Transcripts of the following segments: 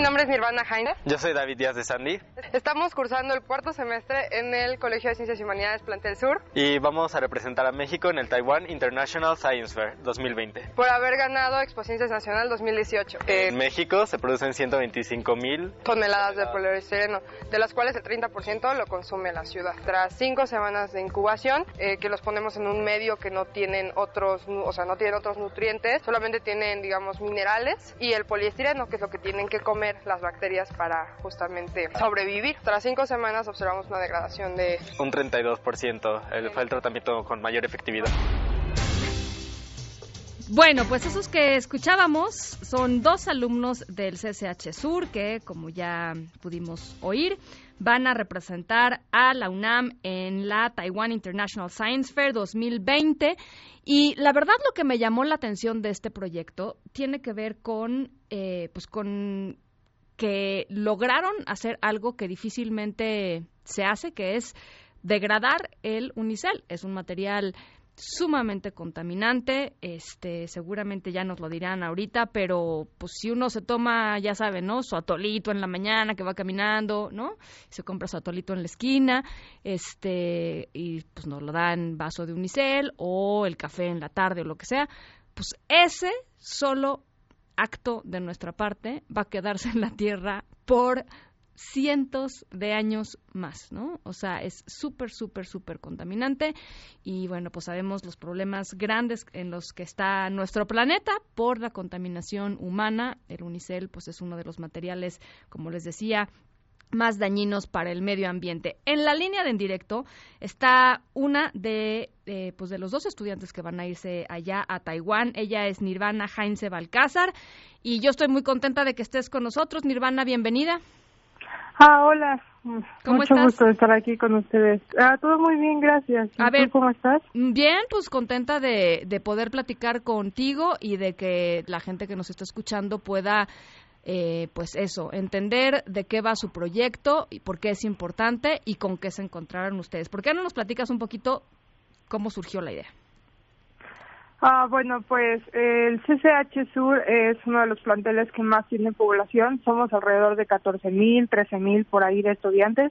Mi nombre es Nirvana Jaina. Yo soy David Díaz de Sandy. Estamos cursando el cuarto semestre en el Colegio de Ciencias y Humanidades Plantel Sur. Y vamos a representar a México en el Taiwan International Science Fair 2020. Por haber ganado Expo Ciencias Nacional 2018. En México se producen 125 mil toneladas de poliestireno, de las cuales el 30% lo consume la ciudad. Tras cinco semanas de incubación, eh, que los ponemos en un medio que no tienen otros, o sea, no tienen otros nutrientes, solamente tienen, digamos, minerales y el poliestireno, que es lo que tienen que comer las bacterias para justamente sobrevivir. Tras cinco semanas observamos una degradación de un 32%. El, fue el tratamiento con mayor efectividad. Bueno, pues esos que escuchábamos son dos alumnos del CCH Sur que, como ya pudimos oír, van a representar a la UNAM en la Taiwan International Science Fair 2020. Y la verdad lo que me llamó la atención de este proyecto tiene que ver con, eh, pues con que lograron hacer algo que difícilmente se hace, que es degradar el unicel. Es un material sumamente contaminante, este, seguramente ya nos lo dirán ahorita, pero pues si uno se toma, ya sabe, ¿no? Su atolito en la mañana que va caminando, ¿no? Se compra su atolito en la esquina, este, y pues nos lo dan vaso de unicel o el café en la tarde o lo que sea, pues ese solo acto de nuestra parte va a quedarse en la tierra por cientos de años más, ¿no? O sea, es súper, súper, súper contaminante y bueno, pues sabemos los problemas grandes en los que está nuestro planeta por la contaminación humana. El unicel, pues es uno de los materiales, como les decía, más dañinos para el medio ambiente. En la línea de en directo está una de, eh, pues de los dos estudiantes que van a irse allá a Taiwán. Ella es Nirvana Heinze Balcázar y yo estoy muy contenta de que estés con nosotros. Nirvana, bienvenida. Ah, hola. Mucho gusto de estar aquí con ustedes. Ah, todo muy bien, gracias. A ver, ¿cómo estás? Bien, pues contenta de, de poder platicar contigo y de que la gente que nos está escuchando pueda, eh, pues eso, entender de qué va su proyecto y por qué es importante y con qué se encontraron ustedes. ¿Por qué no nos platicas un poquito cómo surgió la idea? Ah, bueno, pues el CCH Sur es uno de los planteles que más tiene población. Somos alrededor de 14 mil, 13 mil por ahí de estudiantes.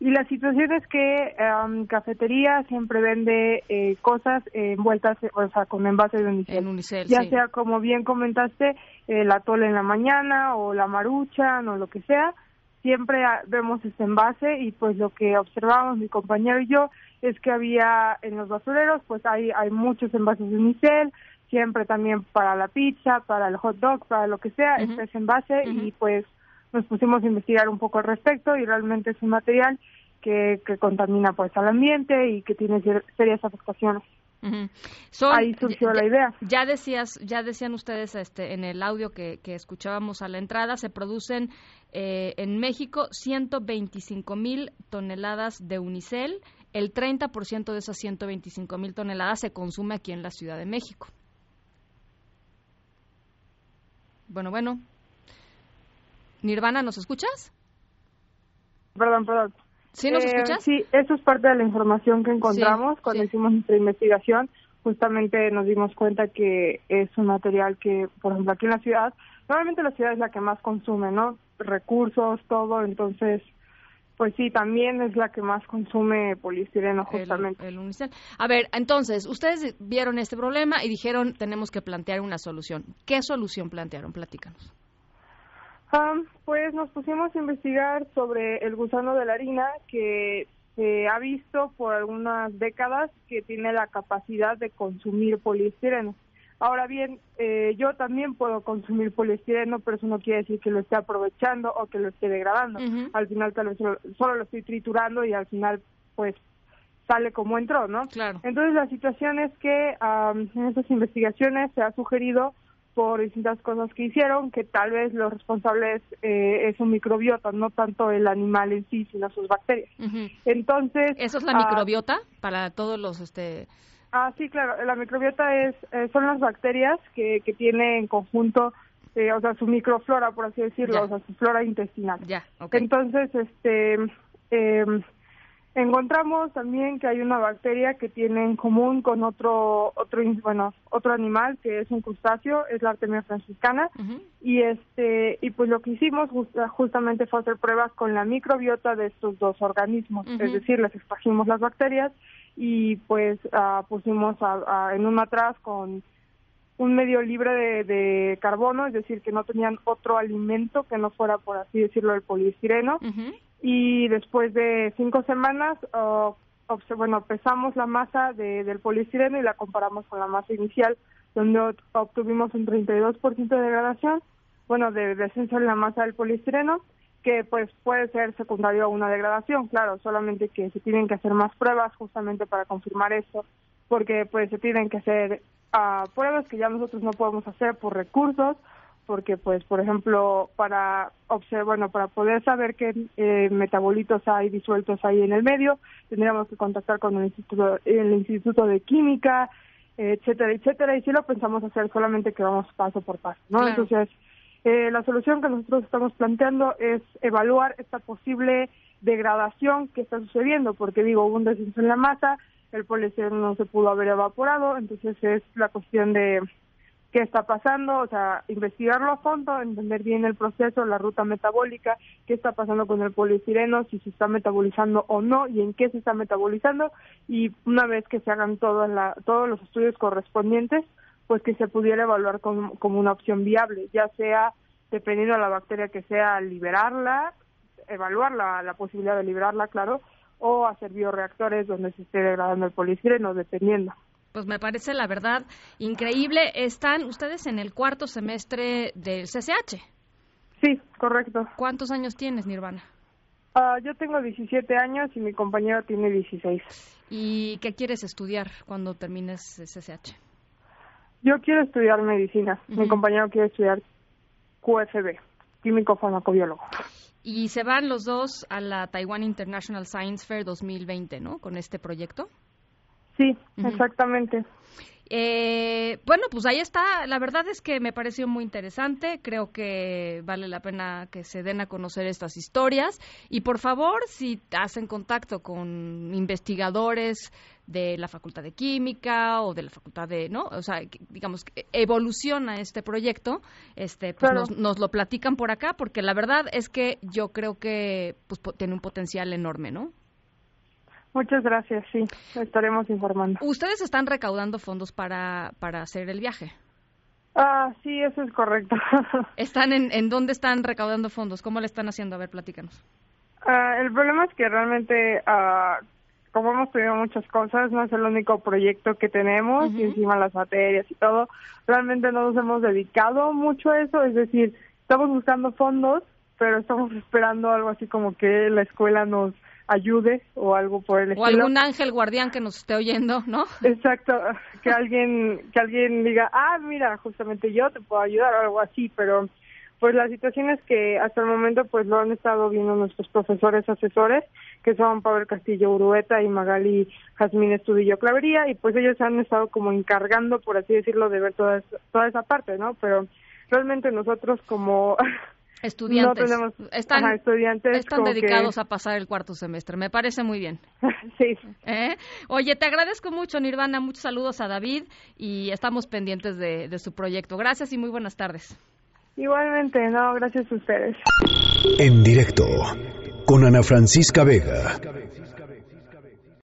Y la situación es que um, cafetería siempre vende eh, cosas envueltas, o sea, con envase de unicel. ya sea, como bien comentaste, el atole en la mañana o la marucha o lo que sea. Siempre vemos este envase y pues lo que observamos mi compañero y yo es que había en los basureros, pues hay, hay muchos envases de unicel, siempre también para la pizza, para el hot dog, para lo que sea, este es envase y pues nos pusimos a investigar un poco al respecto y realmente es un material que, que contamina pues al ambiente y que tiene serias afectaciones. Ahí surgió la idea. Ya decías, ya decían ustedes este, en el audio que, que escuchábamos a la entrada, se producen eh, en México 125 mil toneladas de unicel el 30% de esas 125 mil toneladas se consume aquí en la Ciudad de México. Bueno, bueno. Nirvana, ¿nos escuchas? Perdón, perdón. ¿Sí nos eh, escuchas? Sí, eso es parte de la información que encontramos cuando hicimos nuestra investigación. Justamente nos dimos cuenta que es un material que, por ejemplo, aquí en la ciudad, normalmente la ciudad es la que más consume, ¿no? Recursos, todo, entonces pues sí, también es la que más consume poliestireno justamente. El, unicel. A ver, entonces, ustedes vieron este problema y dijeron tenemos que plantear una solución. ¿Qué solución plantearon? Platícanos. Ah, pues nos pusimos a investigar sobre el gusano de la harina que se ha visto por algunas décadas que tiene la capacidad de consumir poliestireno. Ahora bien, eh, yo también puedo consumir poliestireno, pero eso no quiere decir que lo esté aprovechando o que lo esté degradando. Al final tal vez solo, lo estoy triturando y al final pues sale como entró, ¿no? Claro. Entonces la situación es que en estas investigaciones se ha sugerido por distintas cosas que hicieron que tal vez lo responsable eh, es un microbiota, no tanto el animal en sí, sino sus bacterias. Entonces... ¿Eso es la ah, microbiota para todos los... este Ah, sí, claro. La microbiota es eh, son las bacterias que, que tiene en conjunto, eh, o sea, su microflora, por así decirlo, o sea, su flora intestinal. Ya, Entonces, este, eh, Encontramos también que hay una bacteria que tiene en común con otro otro bueno otro animal que es un crustáceo es la artemia franciscana. Y este y pues lo que hicimos justamente fue hacer pruebas con la microbiota de estos dos organismos. Es decir les extrajimos las bacterias y pues uh, pusimos en un matraz con un medio libre de, carbono, es decir, que no tenían otro alimento que no fuera, por así decirlo, el poliestireno. Y después de cinco semanas, uh, bueno, pesamos la masa de, del poliestireno y la comparamos con la masa inicial, donde obtuvimos un 32% de degradación, bueno, de descenso en la masa del poliestireno, que pues puede ser secundario a una degradación, claro, solamente que se tienen que hacer más pruebas justamente para confirmar eso, porque pues se tienen que hacer a pruebas que ya nosotros no podemos hacer por recursos, porque pues por ejemplo para observar, bueno, para poder saber qué eh, metabolitos hay disueltos ahí en el medio, tendríamos que contactar con el instituto, el instituto de química, etcétera, etcétera, y si lo pensamos hacer solamente que vamos paso por paso, ¿no? Entonces eh, la solución que nosotros estamos planteando es evaluar esta posible degradación que está sucediendo, porque digo, hubo un descenso en la masa, el poliéster no se pudo haber evaporado, entonces es la cuestión de qué está pasando, o sea, investigarlo a fondo, entender bien el proceso, la ruta metabólica, qué está pasando con el poliestireno, si se está metabolizando o no y en qué se está metabolizando y una vez que se hagan todos todos los estudios correspondientes, pues que se pudiera evaluar como, una opción viable, ya sea dependiendo de la bacteria que sea liberarla, evaluar la, la posibilidad de liberarla, claro, o hacer bioreactores donde se esté degradando el polistireno, dependiendo. Pues me parece la verdad increíble. Están ustedes en el cuarto semestre del CCH. Sí, correcto. ¿Cuántos años tienes, Nirvana? Ah, yo tengo 17 años y mi compañero tiene 16. ¿Y qué quieres estudiar cuando termines el CCH? Yo quiero estudiar medicina. Mi compañero quiere estudiar QFB, químico farmacobiólogo. Y se van los dos a la Taiwan International Science Fair 2020, ¿no? Con este proyecto. Sí, exactamente. Eh, bueno, pues ahí está. La verdad es que me pareció muy interesante. Creo que vale la pena que se den a conocer estas historias. Y por favor, si hacen contacto con investigadores de la Facultad de Química o de la Facultad de, ¿no? O sea, digamos que evoluciona este proyecto, este, pues nos, nos, lo platican por acá, porque la verdad es que yo creo que pues, tiene un potencial enorme, ¿no? Muchas gracias, sí, estaremos informando. ¿Ustedes están recaudando fondos para, para hacer el viaje? Ah, sí, eso es correcto. ¿Están en, en dónde están recaudando fondos? ¿Cómo le están haciendo? A ver, platícanos. Ah, el problema es que realmente, ah, como hemos tenido muchas cosas, no es el único proyecto que tenemos y encima las materias y todo, realmente no nos hemos dedicado mucho a eso, es decir, estamos buscando fondos, pero estamos esperando algo así como que la escuela nos ayude o algo por el estilo. O algún ángel guardián que nos esté oyendo, ¿no? Exacto, que alguien que alguien diga, ah, mira, justamente yo te puedo ayudar o algo así, pero pues la situación es que hasta el momento pues lo han estado viendo nuestros profesores asesores, que son Pablo Castillo Urueta y Magali Jazmín Estudillo Clavería, y pues ellos han estado como encargando, por así decirlo, de ver toda, toda esa parte, ¿no? Pero realmente nosotros como Estudiantes. están, estudiantes están dedicados a pasar el cuarto semestre. Me parece muy bien. sí. ¿Eh? Oye, te agradezco mucho, Nirvana. Muchos saludos a David y estamos pendientes de, de su proyecto. Gracias y muy buenas tardes. Igualmente, no, gracias a ustedes. En directo con Ana Francisca Vega.